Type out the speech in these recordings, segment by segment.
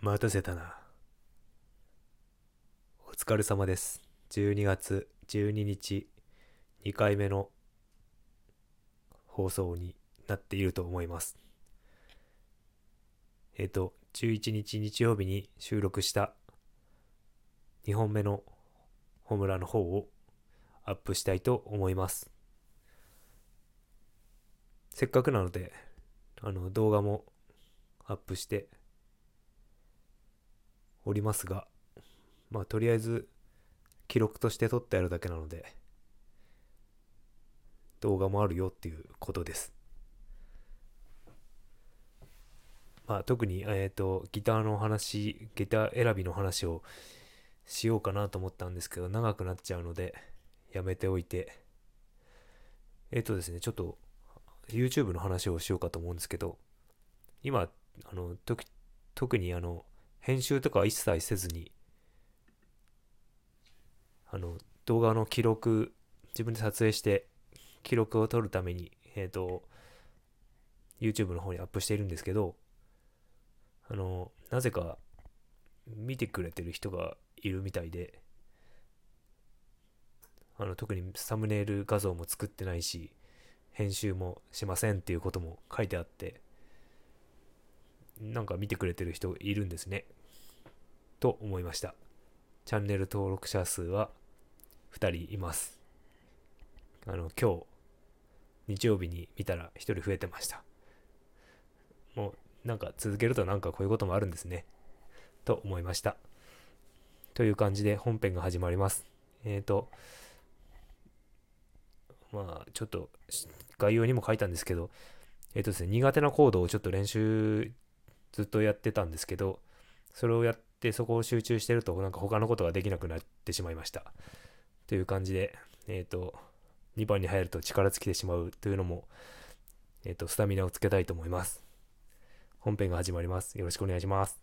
待たせたな。お疲れ様です。12月12日、2回目の放送になっていると思います。えっ、と、11日日曜日に収録した2本目のホムラの方をアップしたいと思います。せっかくなので、あの動画もアップしておりますが、まあとりあえず記録として撮ってあるだけなので、動画もあるよっていうことです。まあ特に、えっ、と、ギターの話、ギター選びの話をしようかなと思ったんですけど、長くなっちゃうので、やめておいて、えっ、とですね、ちょっと YouTube の話をしようかと思うんですけど、今、あの、時特にあの、編集とかは一切せずに、あの、動画の記録、自分で撮影して、記録を撮るために、えっ、と、YouTube の方にアップしているんですけど、あの、なぜか、見てくれてる人がいるみたいで、あの、特にサムネイル画像も作ってないし、編集もしませんっていうことも書いてあって、なんか見てくれてる人いるんですね。と思いました。チャンネル登録者数は2人います。あの、今日、日曜日に見たら1人増えてました。もう、なんか続けるとなんかこういうこともあるんですね。と思いました。という感じで本編が始まります。えっ、ー、と、まあ、ちょっと概要にも書いたんですけど、えっ、ー、とですね、苦手なコードをちょっと練習ずっとやってたんですけど、それをやってでそこを集中してると、なんか他のことができなくなってしまいました。という感じで、えっ、ー、と、2番に入ると力尽きてしまうというのも、えっ、と、スタミナをつけたいと思います。本編が始まります。よろしくお願いします。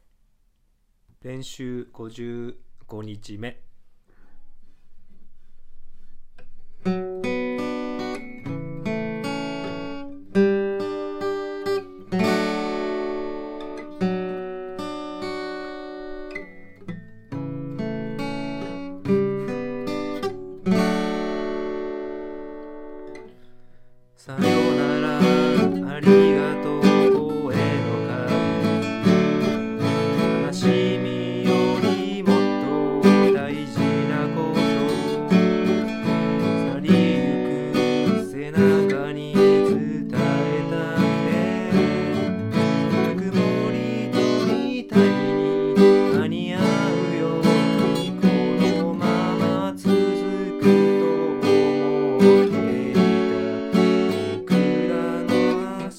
練習55日目。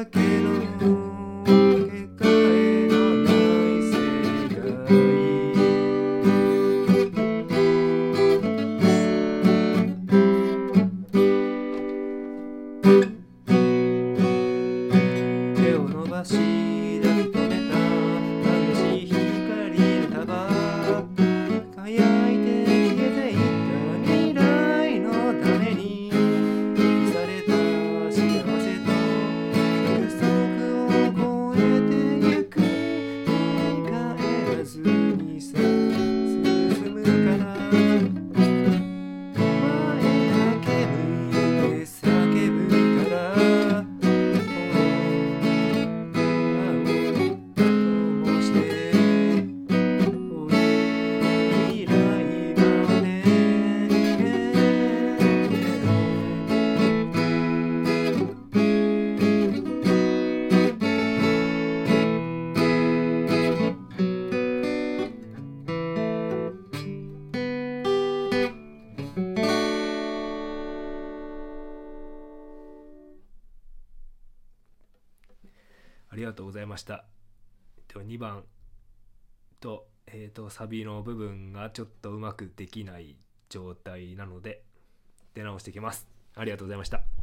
again. ありがとうございました。では2番と、えー、と、サビの部分がちょっとうまくできない状態なので、出直してきます。ありがとうございました。